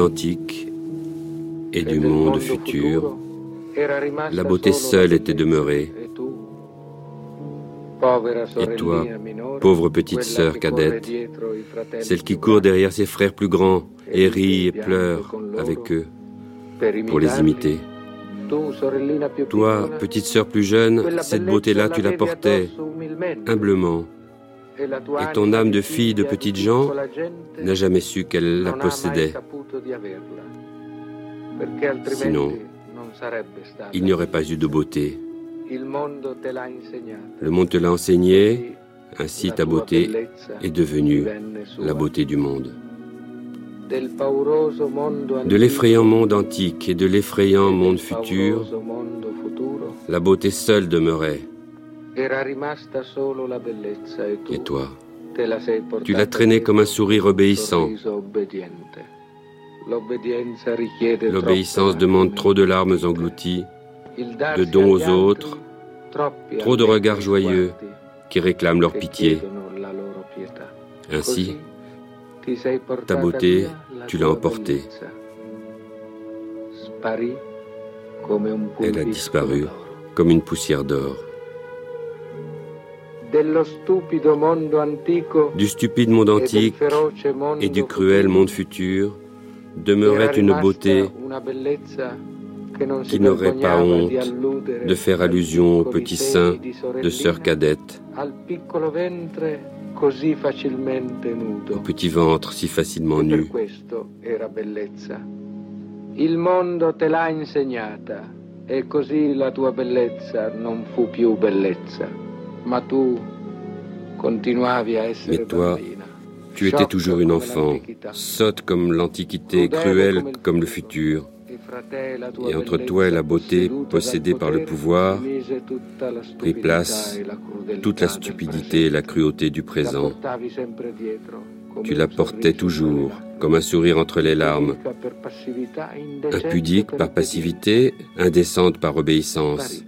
antique et du monde futur, la beauté seule était demeurée. Et toi, pauvre petite sœur cadette, celle qui court derrière ses frères plus grands et rit et pleure avec eux, pour les imiter. Toi, petite sœur plus jeune, cette beauté-là, tu la portais humblement. Et ton âme de fille de petite gens n'a jamais su qu'elle la possédait. Sinon, il n'y aurait pas eu de beauté. Le monde te l'a enseigné, ainsi ta beauté est devenue la beauté du monde de l'effrayant monde antique et de l'effrayant monde futur, la beauté seule demeurait. Et toi, tu l'as traîné comme un sourire obéissant. L'obéissance demande trop de larmes englouties, de dons aux autres, trop de regards joyeux qui réclament leur pitié. Ainsi, ta beauté, tu l'as emportée. Elle a disparu comme une poussière d'or. Du stupide monde antique et du cruel monde futur demeurait une beauté qui n'aurait pas honte de faire allusion au petit sein de sœur cadette. au petit ventre si facilement nu. E così la tua bellezza non fu più bellezza, ma tu continuavi a essere Mais toi, tu étais toujours une enfant, sotte comme l'Antiquité, cruelle comme le futur. Et entre toi et la beauté possédée par le pouvoir, prit place toute la stupidité et la cruauté du présent. Tu la portais toujours, comme un sourire entre les larmes, impudique par passivité, indécente par obéissance.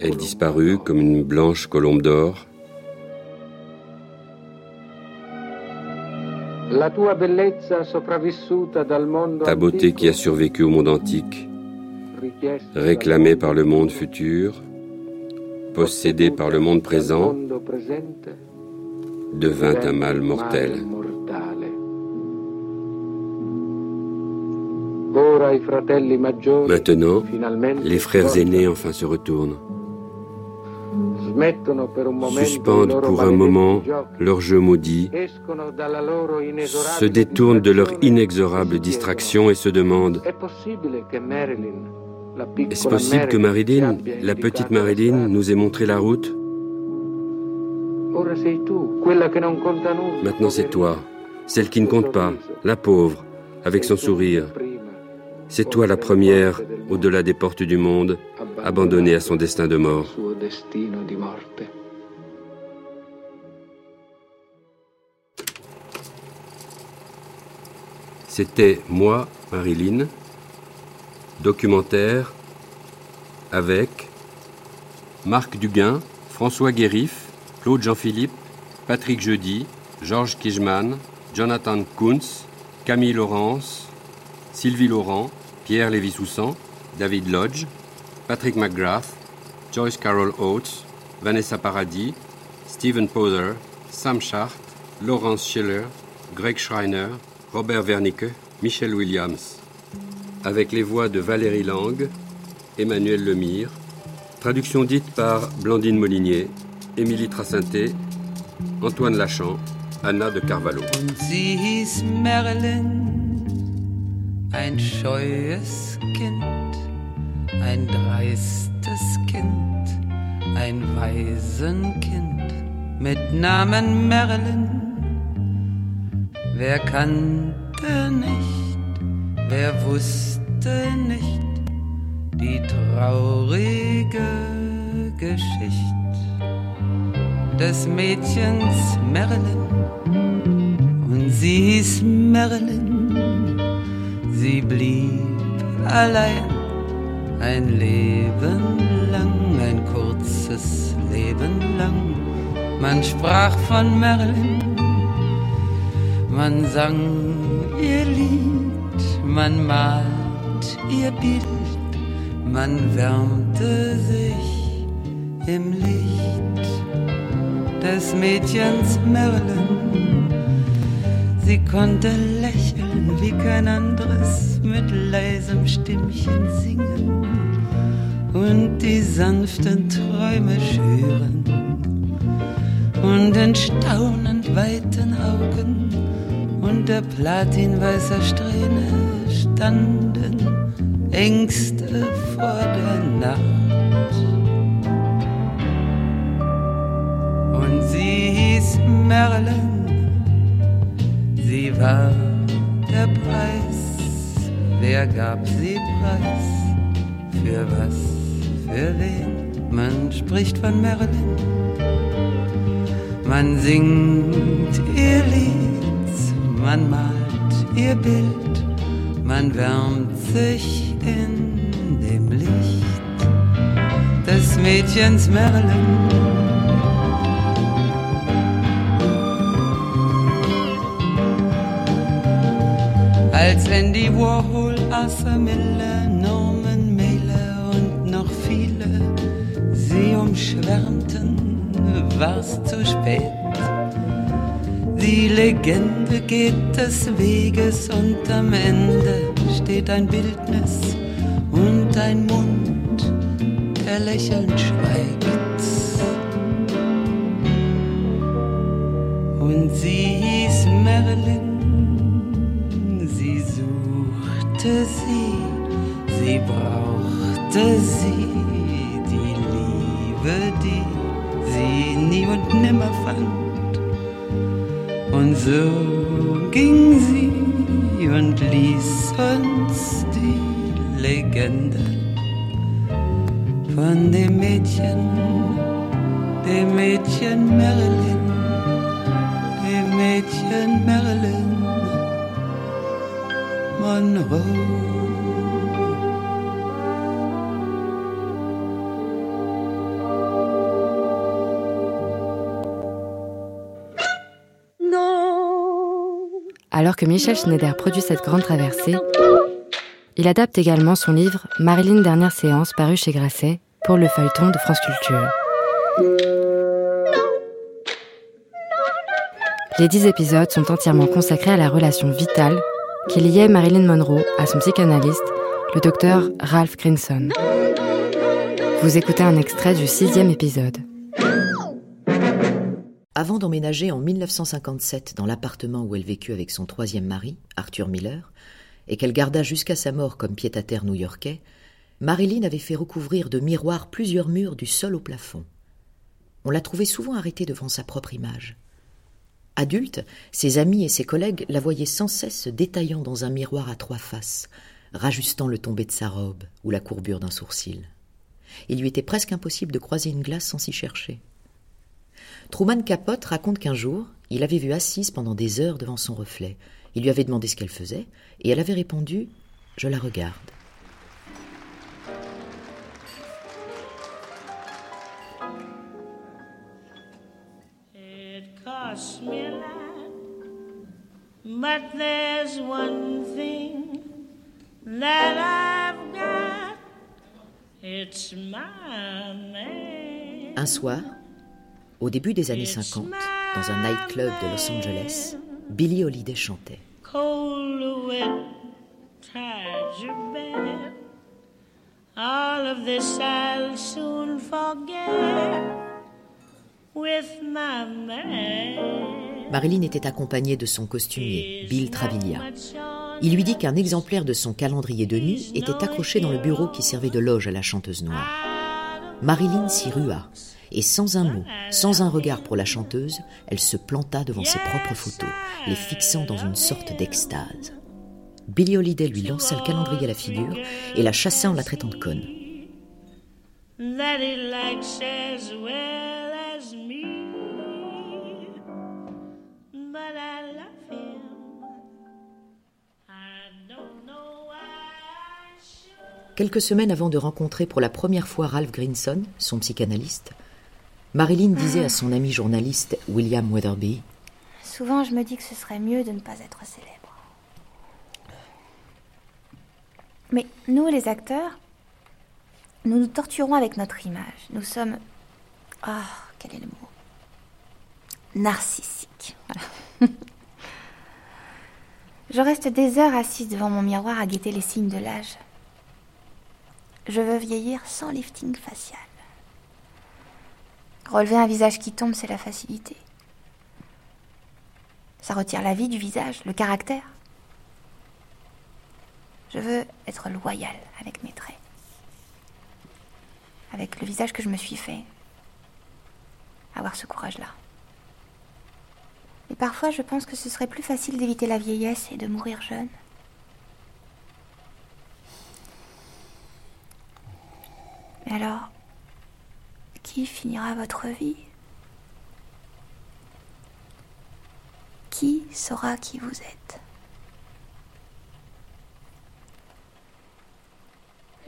Elle disparut comme une blanche colombe d'or. Ta beauté qui a survécu au monde antique, réclamée par le monde futur, possédée par le monde présent, devint un mal mortel. Maintenant, les frères aînés enfin se retournent, suspendent pour un moment leur jeu maudit, se détournent de leur inexorable distraction et se demandent Est-ce possible que Marilyn, la petite Marilyn, nous ait montré la route Maintenant c'est toi, celle qui ne compte pas, la pauvre, avec son sourire. C'est toi la première, au-delà des portes du monde, abandonnée à son destin de mort. C'était Moi, Marilyn, documentaire avec Marc Duguin, François Guérif, Claude Jean-Philippe, Patrick Jeudi, Georges Kijman, Jonathan Kuntz, Camille Laurence, Sylvie Laurent, Pierre Lévy-Soussan, David Lodge, Patrick McGrath, Joyce Carol Oates, Vanessa Paradis, Stephen Poser, Sam Schacht, Laurence Schiller, Greg Schreiner, Robert Wernicke, Michel Williams. Avec les voix de Valérie Lang, Emmanuel Lemire, traduction dite par Blandine Molinier, Émilie Tracinté, Antoine Lachamp, Anna de Carvalho. Ein scheues Kind, ein dreistes Kind, ein Waisenkind mit Namen Marilyn. Wer kannte nicht, wer wusste nicht die traurige Geschichte des Mädchens Marilyn. Und sie hieß Marilyn, sie blieb allein ein Leben lang, ein kurzes Leben lang. Man sprach von Marilyn, man sang ihr Lied, man malt ihr Bild, man wärmte sich im Licht des Mädchens Marilyn. Sie konnte lächeln wie kein anderes, mit leisem Stimmchen singen und die sanften Träume schüren. Und in staunend weiten Augen unter platinweißer Strähne standen Ängste vor der Nacht. Und sie hieß Marilyn, sie war der Preis. Wer gab sie preis? Für was? Für wen? Man spricht von Marilyn. Man singt ihr Lied, man malt ihr Bild, man wärmt sich in dem Licht des Mädchens Marilyn. Als Andy Warhol, Arthur Miller, Norman Mailer und noch viele sie umschwärmten, war's zu spät. Die Legende geht des Weges und am Ende steht ein Bildnis und ein Mund, der lächelnd schweigt. Que Michel Schneider produit cette grande traversée, il adapte également son livre Marilyn Dernière séance paru chez Grasset pour le feuilleton de France Culture. Les dix épisodes sont entièrement consacrés à la relation vitale qui liait Marilyn Monroe à son psychanalyste, le docteur Ralph Grinson. Vous écoutez un extrait du sixième épisode. Avant d'emménager en 1957 dans l'appartement où elle vécut avec son troisième mari, Arthur Miller, et qu'elle garda jusqu'à sa mort comme pied-à-terre new-yorkais, Marilyn avait fait recouvrir de miroirs plusieurs murs du sol au plafond. On la trouvait souvent arrêtée devant sa propre image. Adulte, ses amis et ses collègues la voyaient sans cesse se détaillant dans un miroir à trois faces, rajustant le tombé de sa robe ou la courbure d'un sourcil. Il lui était presque impossible de croiser une glace sans s'y chercher. Truman Capote raconte qu'un jour, il avait vu assise pendant des heures devant son reflet. Il lui avait demandé ce qu'elle faisait, et elle avait répondu Je la regarde. Un soir, au début des années 50, dans un nightclub de Los Angeles, Billie Holiday chantait. Marilyn était accompagnée de son costumier, Bill Travaglia. Il lui dit qu'un exemplaire de son calendrier de nuit était accroché dans le bureau qui servait de loge à la chanteuse noire. Marilyn s'y rua et sans un mot, sans un regard pour la chanteuse, elle se planta devant ses propres photos, les fixant dans une sorte d'extase. Billy Holiday lui lança le calendrier à la figure et la chassa en la traitant de conne. Quelques semaines avant de rencontrer pour la première fois Ralph Grinson, son psychanalyste, Marilyn disait à son ami journaliste William Weatherby Souvent, je me dis que ce serait mieux de ne pas être célèbre. Mais nous, les acteurs, nous nous torturons avec notre image. Nous sommes. Ah, oh, quel est le mot? Narcissiques. je reste des heures assise devant mon miroir à guetter les signes de l'âge. Je veux vieillir sans lifting facial. Relever un visage qui tombe, c'est la facilité. Ça retire la vie du visage, le caractère. Je veux être loyal avec mes traits, avec le visage que je me suis fait. Avoir ce courage-là. Et parfois, je pense que ce serait plus facile d'éviter la vieillesse et de mourir jeune. Mais alors, qui finira votre vie? Qui saura qui vous êtes?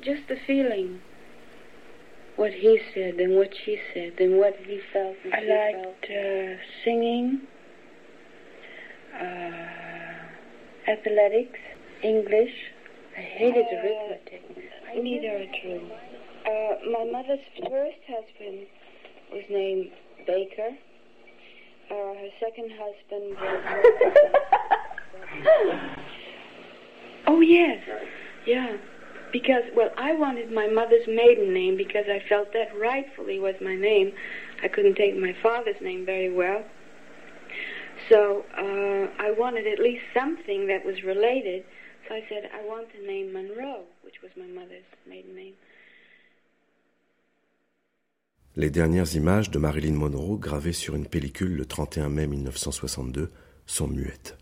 Just the feeling. What he said and what she said and what he felt. I liked uh, singing, uh, athletics, English. I hated uh, arithmetic. Neither are true. Uh, my mother's first husband was named Baker. Uh, her second husband was. oh, yes. Yeah. Because, well, I wanted my mother's maiden name because I felt that rightfully was my name. I couldn't take my father's name very well. So uh, I wanted at least something that was related. So I said, I want the name Monroe. Les dernières images de Marilyn Monroe gravées sur une pellicule le 31 mai 1962 sont muettes.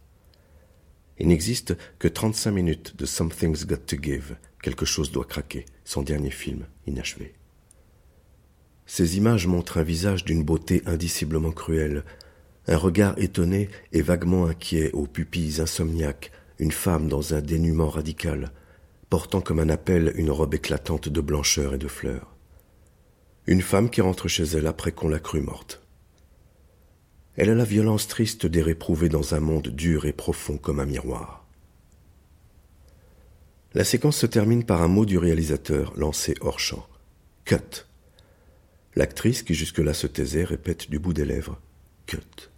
Il n'existe que 35 minutes de Something's Got to Give, quelque chose doit craquer, son dernier film inachevé. Ces images montrent un visage d'une beauté indiciblement cruelle, un regard étonné et vaguement inquiet aux pupilles insomniaques, une femme dans un dénuement radical, portant comme un appel une robe éclatante de blancheur et de fleurs. Une femme qui rentre chez elle après qu'on l'a crue morte. Elle a la violence triste des réprouvés dans un monde dur et profond comme un miroir. La séquence se termine par un mot du réalisateur lancé hors champ. Cut. L'actrice, qui jusque-là se taisait, répète du bout des lèvres Cut.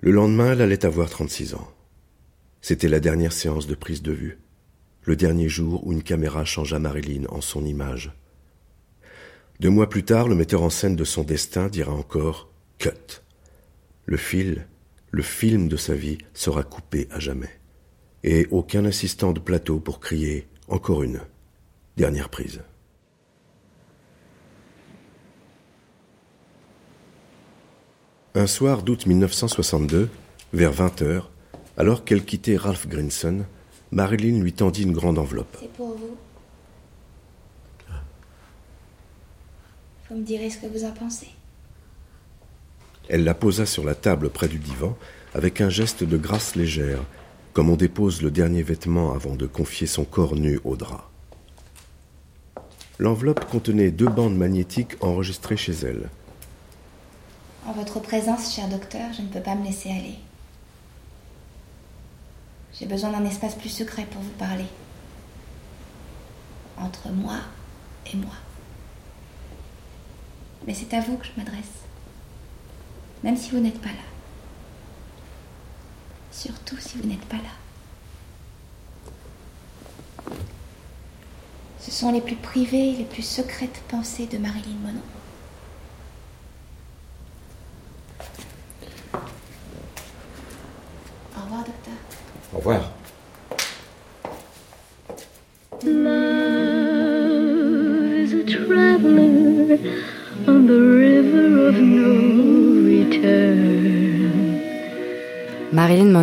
Le lendemain, elle allait avoir 36 ans. C'était la dernière séance de prise de vue, le dernier jour où une caméra changea Marilyn en son image. Deux mois plus tard, le metteur en scène de son destin dira encore Cut. Le fil, le film de sa vie sera coupé à jamais. Et aucun assistant de plateau pour crier encore une dernière prise. Un soir d'août 1962, vers 20 heures, alors qu'elle quittait Ralph Grinson, Marilyn lui tendit une grande enveloppe. C'est pour vous. Vous me direz ce que vous en pensez. Elle la posa sur la table près du divan avec un geste de grâce légère, comme on dépose le dernier vêtement avant de confier son corps nu au drap. L'enveloppe contenait deux bandes magnétiques enregistrées chez elle. En votre présence, cher docteur, je ne peux pas me laisser aller. J'ai besoin d'un espace plus secret pour vous parler. Entre moi et moi. Mais c'est à vous que je m'adresse. Même si vous n'êtes pas là. Surtout si vous n'êtes pas là. Ce sont les plus privées, les plus secrètes pensées de Marilyn Monroe. Au revoir, docteur. Au revoir.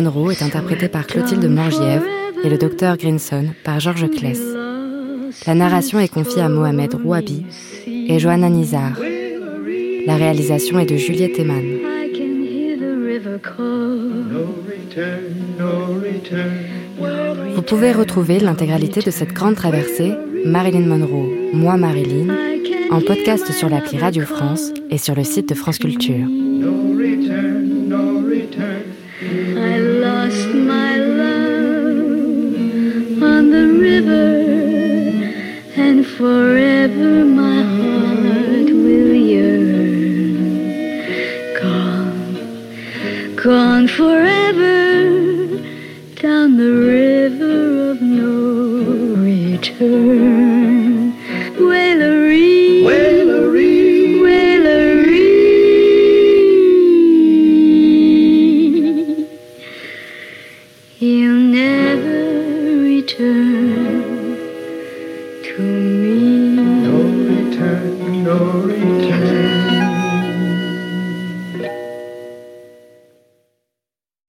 Monroe est interprétée par Clotilde Morgiev et le docteur Grinson par Georges Kless. La narration est confiée à Mohamed Rouabi et Johanna Nizar. La réalisation est de Juliette Eman. Vous pouvez retrouver l'intégralité de cette grande traversée Marilyn Monroe, moi Marilyn, en podcast sur l'appli Radio France et sur le site de France Culture. River, and forever my heart will yearn. Gone, gone forever